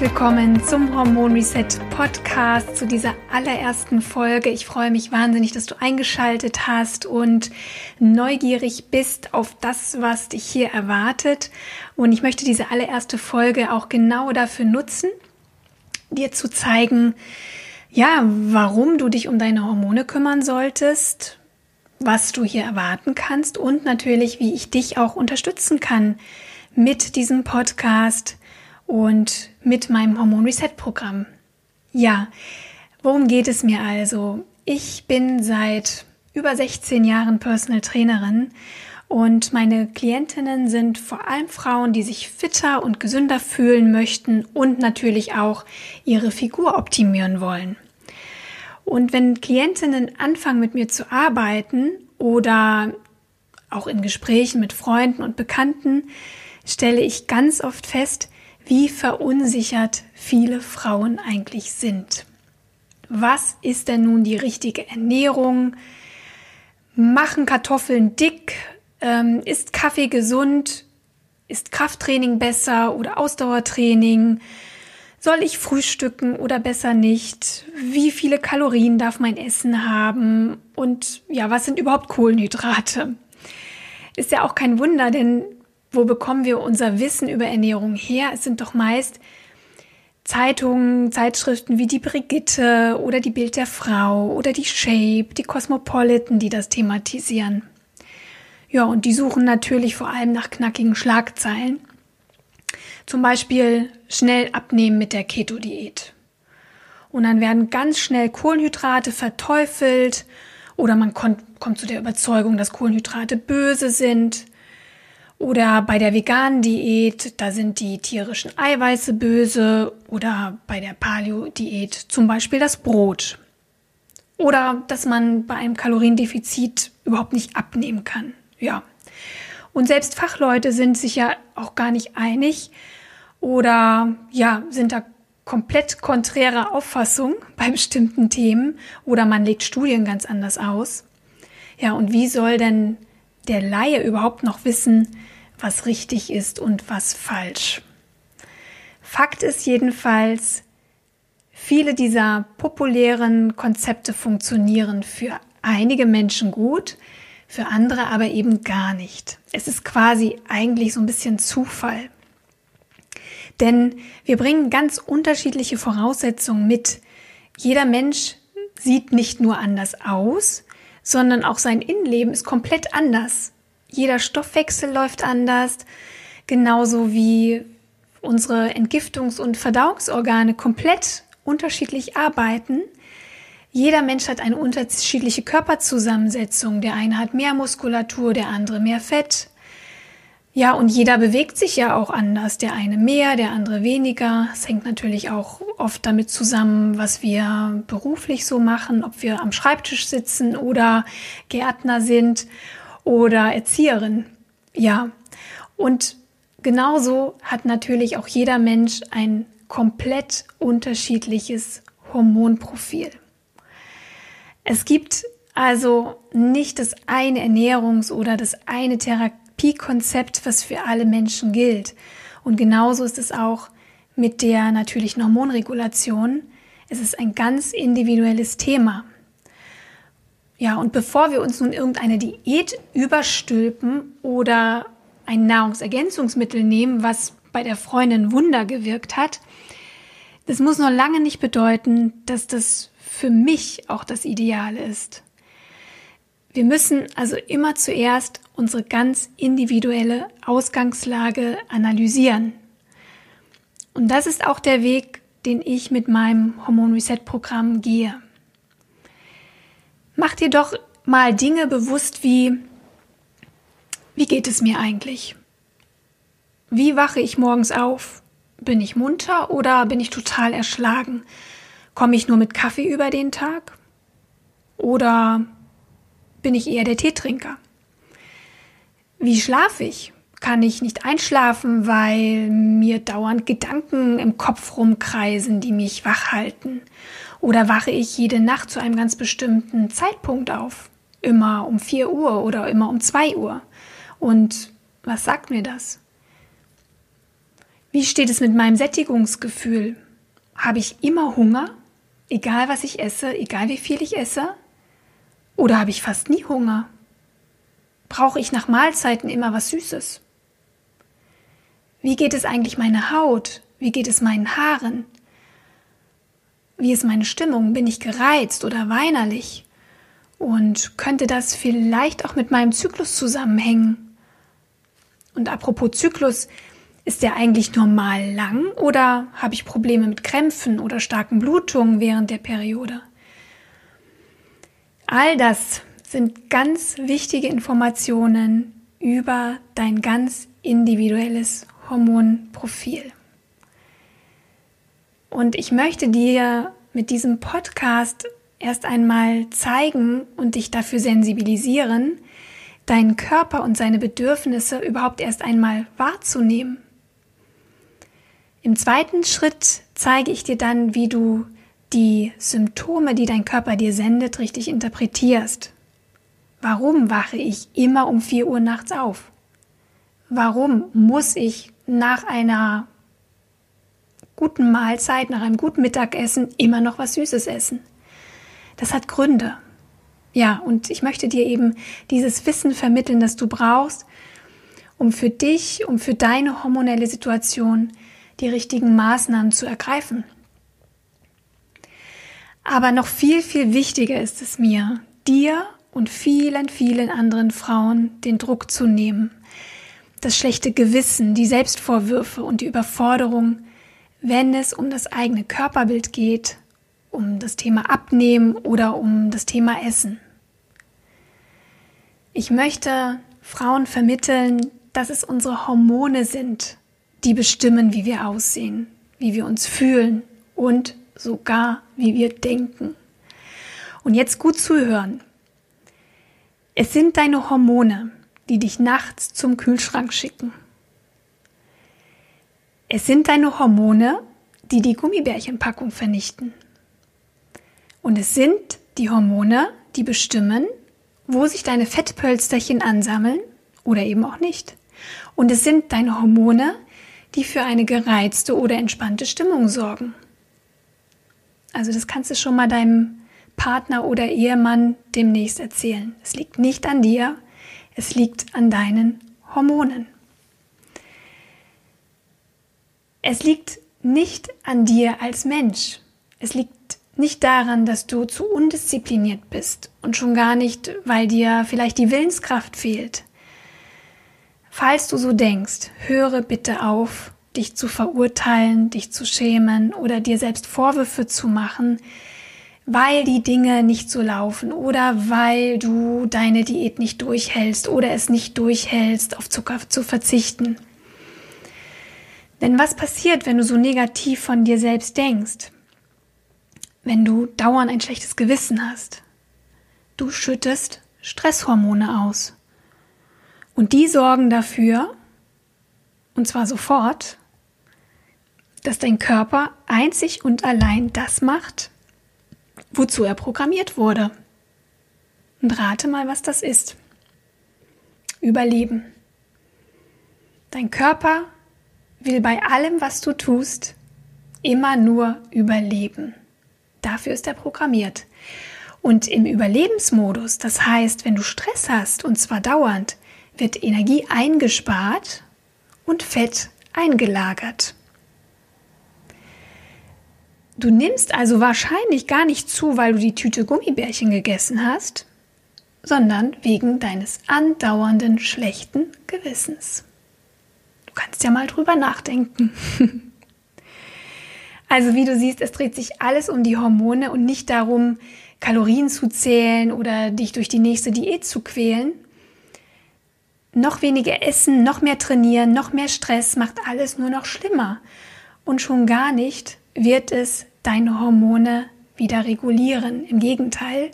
Willkommen zum Hormon Reset Podcast, zu dieser allerersten Folge. Ich freue mich wahnsinnig, dass du eingeschaltet hast und neugierig bist auf das, was dich hier erwartet. Und ich möchte diese allererste Folge auch genau dafür nutzen, dir zu zeigen, ja, warum du dich um deine Hormone kümmern solltest, was du hier erwarten kannst und natürlich, wie ich dich auch unterstützen kann mit diesem Podcast und mit meinem Hormon Reset Programm. Ja, worum geht es mir also? Ich bin seit über 16 Jahren Personal Trainerin und meine Klientinnen sind vor allem Frauen, die sich fitter und gesünder fühlen möchten und natürlich auch ihre Figur optimieren wollen. Und wenn Klientinnen anfangen mit mir zu arbeiten oder auch in Gesprächen mit Freunden und Bekannten, stelle ich ganz oft fest, wie verunsichert viele Frauen eigentlich sind. Was ist denn nun die richtige Ernährung? Machen Kartoffeln dick? Ähm, ist Kaffee gesund? Ist Krafttraining besser oder Ausdauertraining? Soll ich frühstücken oder besser nicht? Wie viele Kalorien darf mein Essen haben? Und ja, was sind überhaupt Kohlenhydrate? Ist ja auch kein Wunder, denn wo bekommen wir unser Wissen über Ernährung her? Es sind doch meist Zeitungen, Zeitschriften wie die Brigitte oder die Bild der Frau oder die Shape, die Cosmopolitan, die das thematisieren. Ja, und die suchen natürlich vor allem nach knackigen Schlagzeilen. Zum Beispiel schnell abnehmen mit der Keto-Diät. Und dann werden ganz schnell Kohlenhydrate verteufelt oder man kommt, kommt zu der Überzeugung, dass Kohlenhydrate böse sind. Oder bei der veganen Diät, da sind die tierischen Eiweiße böse. Oder bei der Paleo-Diät zum Beispiel das Brot. Oder dass man bei einem Kaloriendefizit überhaupt nicht abnehmen kann. Ja. Und selbst Fachleute sind sich ja auch gar nicht einig oder ja, sind da komplett konträrer Auffassung bei bestimmten Themen oder man legt Studien ganz anders aus. Ja, und wie soll denn der Laie überhaupt noch wissen, was richtig ist und was falsch. Fakt ist jedenfalls, viele dieser populären Konzepte funktionieren für einige Menschen gut, für andere aber eben gar nicht. Es ist quasi eigentlich so ein bisschen Zufall. Denn wir bringen ganz unterschiedliche Voraussetzungen mit. Jeder Mensch sieht nicht nur anders aus, sondern auch sein Innenleben ist komplett anders. Jeder Stoffwechsel läuft anders, genauso wie unsere Entgiftungs- und Verdauungsorgane komplett unterschiedlich arbeiten. Jeder Mensch hat eine unterschiedliche Körperzusammensetzung. Der eine hat mehr Muskulatur, der andere mehr Fett. Ja, und jeder bewegt sich ja auch anders. Der eine mehr, der andere weniger. Es hängt natürlich auch oft damit zusammen, was wir beruflich so machen, ob wir am Schreibtisch sitzen oder Gärtner sind oder Erzieherin. Ja, und genauso hat natürlich auch jeder Mensch ein komplett unterschiedliches Hormonprofil. Es gibt also nicht das eine Ernährungs- oder das eine Therapiekonzept, was für alle Menschen gilt. Und genauso ist es auch mit der natürlichen Hormonregulation. Es ist ein ganz individuelles Thema. Ja, und bevor wir uns nun irgendeine Diät überstülpen oder ein Nahrungsergänzungsmittel nehmen, was bei der Freundin Wunder gewirkt hat, das muss noch lange nicht bedeuten, dass das für mich auch das Ideale ist. Wir müssen also immer zuerst unsere ganz individuelle Ausgangslage analysieren. Und das ist auch der Weg, den ich mit meinem Hormon Reset Programm gehe. Mach dir doch mal Dinge bewusst wie, wie geht es mir eigentlich? Wie wache ich morgens auf? Bin ich munter oder bin ich total erschlagen? Komme ich nur mit Kaffee über den Tag? Oder bin ich eher der Teetrinker? Wie schlafe ich? Kann ich nicht einschlafen, weil mir dauernd Gedanken im Kopf rumkreisen, die mich wach halten? Oder wache ich jede Nacht zu einem ganz bestimmten Zeitpunkt auf? Immer um 4 Uhr oder immer um 2 Uhr? Und was sagt mir das? Wie steht es mit meinem Sättigungsgefühl? Habe ich immer Hunger, egal was ich esse, egal wie viel ich esse? Oder habe ich fast nie Hunger? Brauche ich nach Mahlzeiten immer was Süßes? Wie geht es eigentlich meiner Haut? Wie geht es meinen Haaren? Wie ist meine Stimmung? Bin ich gereizt oder weinerlich? Und könnte das vielleicht auch mit meinem Zyklus zusammenhängen? Und apropos Zyklus, ist der eigentlich normal lang oder habe ich Probleme mit Krämpfen oder starken Blutungen während der Periode? All das sind ganz wichtige Informationen über dein ganz individuelles Hormonprofil. Und ich möchte dir mit diesem Podcast erst einmal zeigen und dich dafür sensibilisieren, deinen Körper und seine Bedürfnisse überhaupt erst einmal wahrzunehmen. Im zweiten Schritt zeige ich dir dann, wie du die Symptome, die dein Körper dir sendet, richtig interpretierst. Warum wache ich immer um 4 Uhr nachts auf? Warum muss ich nach einer guten Mahlzeit, nach einem guten Mittagessen immer noch was Süßes essen? Das hat Gründe. Ja, und ich möchte dir eben dieses Wissen vermitteln, das du brauchst, um für dich, um für deine hormonelle Situation die richtigen Maßnahmen zu ergreifen. Aber noch viel, viel wichtiger ist es mir, dir und vielen, vielen anderen Frauen den Druck zu nehmen, das schlechte Gewissen, die Selbstvorwürfe und die Überforderung, wenn es um das eigene Körperbild geht, um das Thema Abnehmen oder um das Thema Essen. Ich möchte Frauen vermitteln, dass es unsere Hormone sind, die bestimmen, wie wir aussehen, wie wir uns fühlen und sogar, wie wir denken. Und jetzt gut zuhören. Es sind deine Hormone, die dich nachts zum Kühlschrank schicken. Es sind deine Hormone, die die Gummibärchenpackung vernichten. Und es sind die Hormone, die bestimmen, wo sich deine Fettpölsterchen ansammeln oder eben auch nicht. Und es sind deine Hormone, die für eine gereizte oder entspannte Stimmung sorgen. Also das kannst du schon mal deinem Partner oder Ehemann demnächst erzählen. Es liegt nicht an dir, es liegt an deinen Hormonen. Es liegt nicht an dir als Mensch. Es liegt nicht daran, dass du zu undiszipliniert bist und schon gar nicht, weil dir vielleicht die Willenskraft fehlt. Falls du so denkst, höre bitte auf, dich zu verurteilen, dich zu schämen oder dir selbst Vorwürfe zu machen, weil die Dinge nicht so laufen oder weil du deine Diät nicht durchhältst oder es nicht durchhältst, auf Zucker zu verzichten. Denn was passiert, wenn du so negativ von dir selbst denkst? Wenn du dauernd ein schlechtes Gewissen hast? Du schüttest Stresshormone aus. Und die sorgen dafür, und zwar sofort, dass dein Körper einzig und allein das macht, wozu er programmiert wurde. Und rate mal, was das ist. Überleben. Dein Körper will bei allem, was du tust, immer nur überleben. Dafür ist er programmiert. Und im Überlebensmodus, das heißt, wenn du Stress hast, und zwar dauernd, wird Energie eingespart und Fett eingelagert. Du nimmst also wahrscheinlich gar nicht zu, weil du die Tüte Gummibärchen gegessen hast, sondern wegen deines andauernden schlechten Gewissens. Du kannst ja mal drüber nachdenken. also wie du siehst, es dreht sich alles um die Hormone und nicht darum, Kalorien zu zählen oder dich durch die nächste Diät zu quälen, noch weniger essen, noch mehr trainieren, noch mehr Stress macht alles nur noch schlimmer. und schon gar nicht wird es deine Hormone wieder regulieren. Im Gegenteil,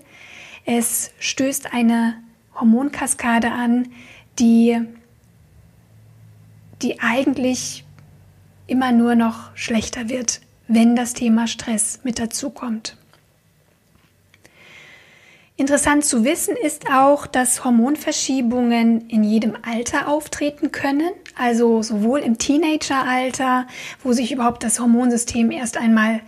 es stößt eine Hormonkaskade an, die, die eigentlich immer nur noch schlechter wird, wenn das Thema Stress mit dazu kommt. Interessant zu wissen ist auch, dass Hormonverschiebungen in jedem Alter auftreten können, also sowohl im Teenageralter, wo sich überhaupt das Hormonsystem erst einmal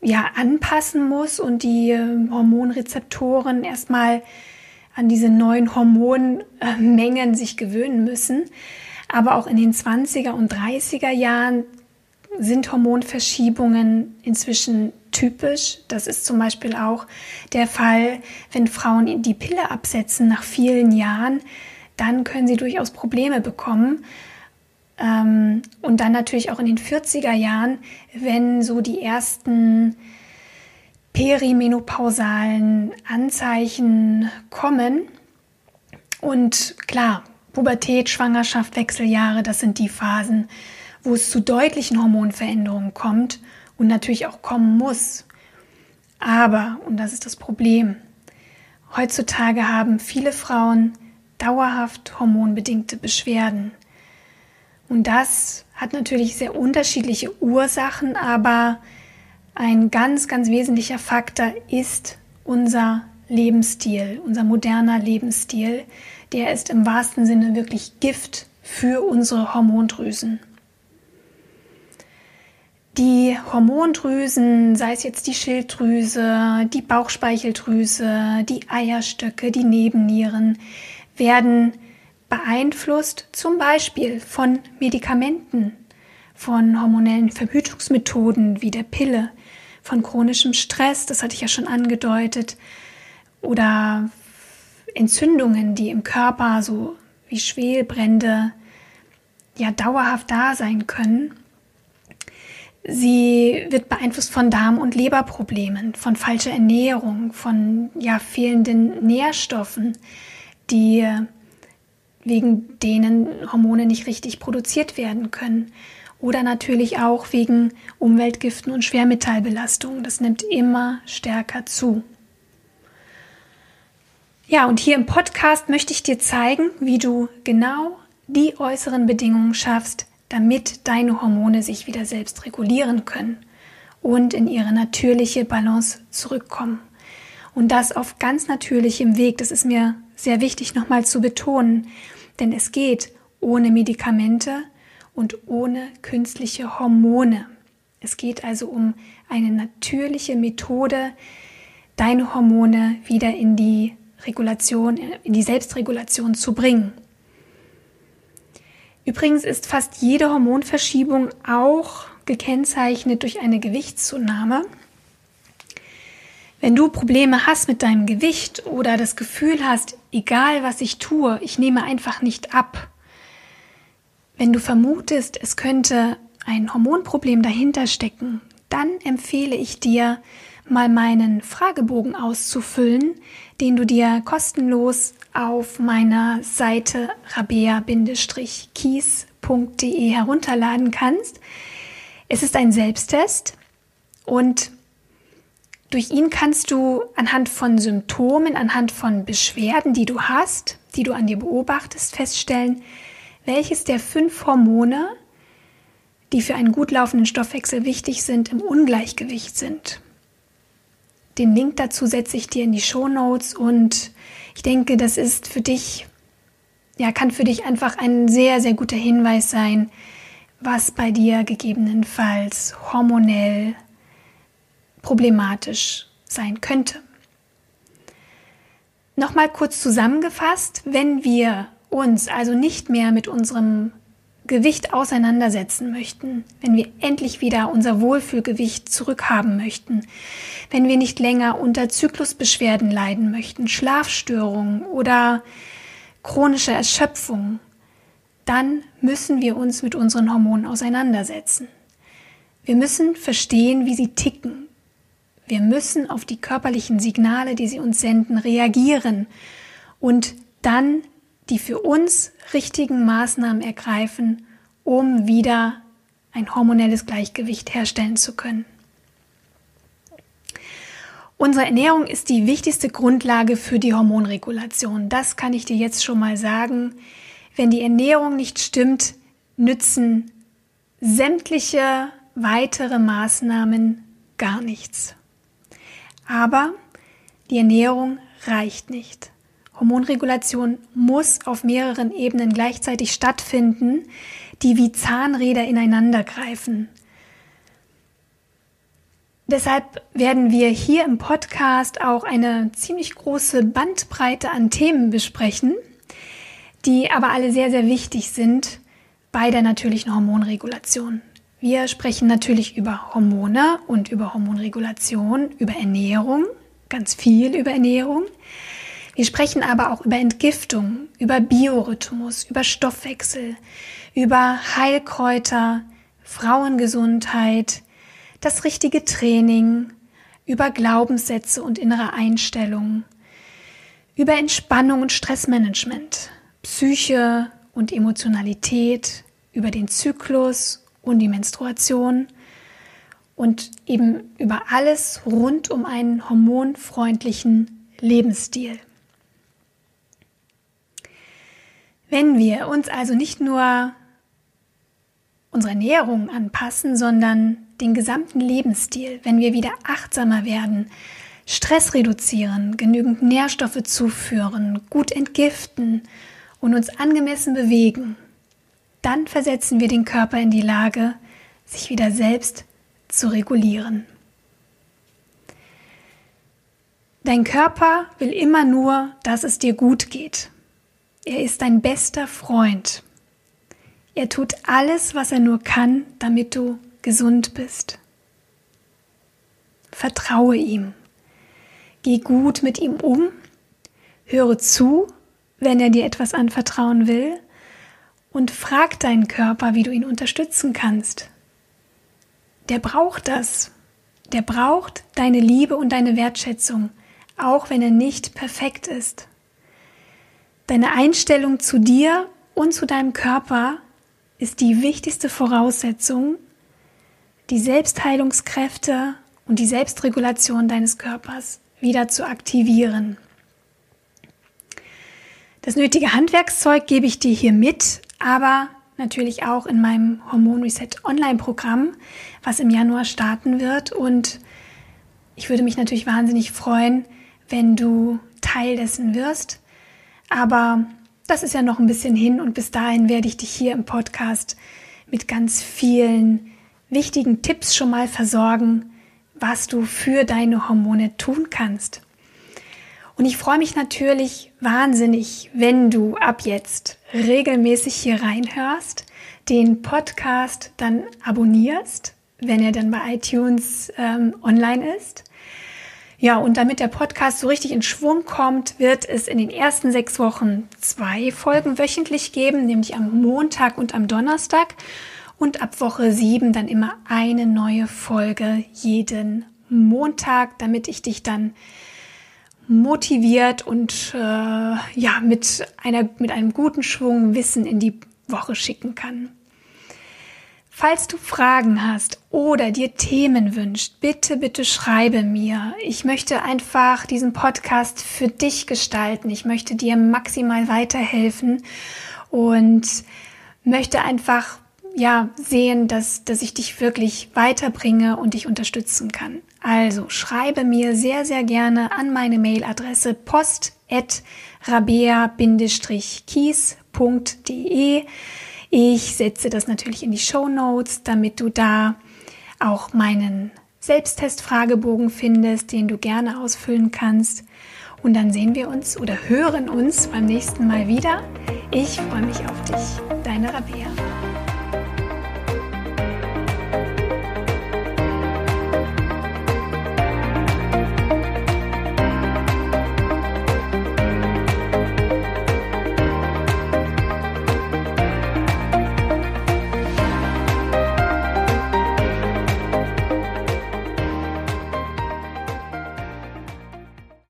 ja anpassen muss und die ähm, Hormonrezeptoren erstmal an diese neuen Hormonmengen sich gewöhnen müssen. Aber auch in den 20er und 30er Jahren sind Hormonverschiebungen inzwischen typisch. Das ist zum Beispiel auch der Fall, wenn Frauen die Pille absetzen nach vielen Jahren, dann können sie durchaus Probleme bekommen. Ähm, und dann natürlich auch in den 40er Jahren, wenn so die ersten perimenopausalen Anzeichen kommen. Und klar, Pubertät, Schwangerschaft, Wechseljahre, das sind die Phasen, wo es zu deutlichen Hormonveränderungen kommt und natürlich auch kommen muss. Aber, und das ist das Problem, heutzutage haben viele Frauen dauerhaft hormonbedingte Beschwerden. Und das hat natürlich sehr unterschiedliche Ursachen, aber ein ganz, ganz wesentlicher Faktor ist unser Lebensstil, unser moderner Lebensstil. Der ist im wahrsten Sinne wirklich Gift für unsere Hormondrüsen. Die Hormondrüsen, sei es jetzt die Schilddrüse, die Bauchspeicheldrüse, die Eierstöcke, die Nebennieren, werden beeinflusst zum Beispiel von Medikamenten, von hormonellen Verhütungsmethoden wie der Pille, von chronischem Stress, das hatte ich ja schon angedeutet, oder Entzündungen, die im Körper so wie Schwelbrände ja dauerhaft da sein können. Sie wird beeinflusst von Darm- und Leberproblemen, von falscher Ernährung, von ja fehlenden Nährstoffen, die wegen denen Hormone nicht richtig produziert werden können. Oder natürlich auch wegen Umweltgiften und Schwermetallbelastungen. Das nimmt immer stärker zu. Ja, und hier im Podcast möchte ich dir zeigen, wie du genau die äußeren Bedingungen schaffst, damit deine Hormone sich wieder selbst regulieren können und in ihre natürliche Balance zurückkommen. Und das auf ganz natürlichem Weg. Das ist mir sehr wichtig nochmal zu betonen. Denn es geht ohne Medikamente und ohne künstliche Hormone. Es geht also um eine natürliche Methode, deine Hormone wieder in die Regulation, in die Selbstregulation zu bringen. Übrigens ist fast jede Hormonverschiebung auch gekennzeichnet durch eine Gewichtszunahme. Wenn du Probleme hast mit deinem Gewicht oder das Gefühl hast, egal was ich tue, ich nehme einfach nicht ab, wenn du vermutest, es könnte ein Hormonproblem dahinter stecken, dann empfehle ich dir, mal meinen Fragebogen auszufüllen, den du dir kostenlos auf meiner Seite rabea-kies.de herunterladen kannst. Es ist ein Selbsttest und durch ihn kannst du anhand von Symptomen, anhand von Beschwerden, die du hast, die du an dir beobachtest, feststellen, welches der fünf Hormone, die für einen gut laufenden Stoffwechsel wichtig sind, im Ungleichgewicht sind. Den Link dazu setze ich dir in die Show Notes und ich denke, das ist für dich, ja, kann für dich einfach ein sehr, sehr guter Hinweis sein, was bei dir gegebenenfalls hormonell problematisch sein könnte. Nochmal kurz zusammengefasst, wenn wir uns also nicht mehr mit unserem Gewicht auseinandersetzen möchten, wenn wir endlich wieder unser Wohlfühlgewicht zurückhaben möchten, wenn wir nicht länger unter Zyklusbeschwerden leiden möchten, Schlafstörungen oder chronische Erschöpfung, dann müssen wir uns mit unseren Hormonen auseinandersetzen. Wir müssen verstehen, wie sie ticken, wir müssen auf die körperlichen Signale, die sie uns senden, reagieren und dann die für uns richtigen Maßnahmen ergreifen, um wieder ein hormonelles Gleichgewicht herstellen zu können. Unsere Ernährung ist die wichtigste Grundlage für die Hormonregulation. Das kann ich dir jetzt schon mal sagen. Wenn die Ernährung nicht stimmt, nützen sämtliche weitere Maßnahmen gar nichts. Aber die Ernährung reicht nicht. Hormonregulation muss auf mehreren Ebenen gleichzeitig stattfinden, die wie Zahnräder ineinander greifen. Deshalb werden wir hier im Podcast auch eine ziemlich große Bandbreite an Themen besprechen, die aber alle sehr, sehr wichtig sind bei der natürlichen Hormonregulation. Wir sprechen natürlich über Hormone und über Hormonregulation, über Ernährung, ganz viel über Ernährung. Wir sprechen aber auch über Entgiftung, über Biorhythmus, über Stoffwechsel, über Heilkräuter, Frauengesundheit, das richtige Training, über Glaubenssätze und innere Einstellungen, über Entspannung und Stressmanagement, Psyche und Emotionalität, über den Zyklus und die Menstruation und eben über alles rund um einen hormonfreundlichen Lebensstil. Wenn wir uns also nicht nur unsere Ernährung anpassen, sondern den gesamten Lebensstil, wenn wir wieder achtsamer werden, Stress reduzieren, genügend Nährstoffe zuführen, gut entgiften und uns angemessen bewegen, dann versetzen wir den Körper in die Lage, sich wieder selbst zu regulieren. Dein Körper will immer nur, dass es dir gut geht. Er ist dein bester Freund. Er tut alles, was er nur kann, damit du gesund bist. Vertraue ihm. Geh gut mit ihm um. Höre zu, wenn er dir etwas anvertrauen will. Und frag deinen Körper, wie du ihn unterstützen kannst. Der braucht das. Der braucht deine Liebe und deine Wertschätzung, auch wenn er nicht perfekt ist. Deine Einstellung zu dir und zu deinem Körper ist die wichtigste Voraussetzung, die Selbstheilungskräfte und die Selbstregulation deines Körpers wieder zu aktivieren. Das nötige Handwerkszeug gebe ich dir hier mit, aber natürlich auch in meinem Hormon Reset Online-Programm, was im Januar starten wird. Und ich würde mich natürlich wahnsinnig freuen, wenn du Teil dessen wirst. Aber das ist ja noch ein bisschen hin und bis dahin werde ich dich hier im Podcast mit ganz vielen wichtigen Tipps schon mal versorgen, was du für deine Hormone tun kannst. Und ich freue mich natürlich wahnsinnig, wenn du ab jetzt regelmäßig hier reinhörst, den Podcast dann abonnierst, wenn er dann bei iTunes ähm, online ist. Ja, und damit der Podcast so richtig in Schwung kommt, wird es in den ersten sechs Wochen zwei Folgen wöchentlich geben, nämlich am Montag und am Donnerstag und ab Woche 7 dann immer eine neue Folge jeden Montag, damit ich dich dann motiviert und äh, ja mit einer mit einem guten Schwung Wissen in die Woche schicken kann. Falls du Fragen hast oder dir Themen wünscht, bitte, bitte schreibe mir. Ich möchte einfach diesen Podcast für dich gestalten. Ich möchte dir maximal weiterhelfen und möchte einfach ja, sehen, dass, dass ich dich wirklich weiterbringe und dich unterstützen kann. Also schreibe mir sehr, sehr gerne an meine Mailadresse post.rabea-kies.de. Ich setze das natürlich in die Show Notes, damit du da auch meinen Selbsttestfragebogen findest, den du gerne ausfüllen kannst. Und dann sehen wir uns oder hören uns beim nächsten Mal wieder. Ich freue mich auf dich. Deine Rabea.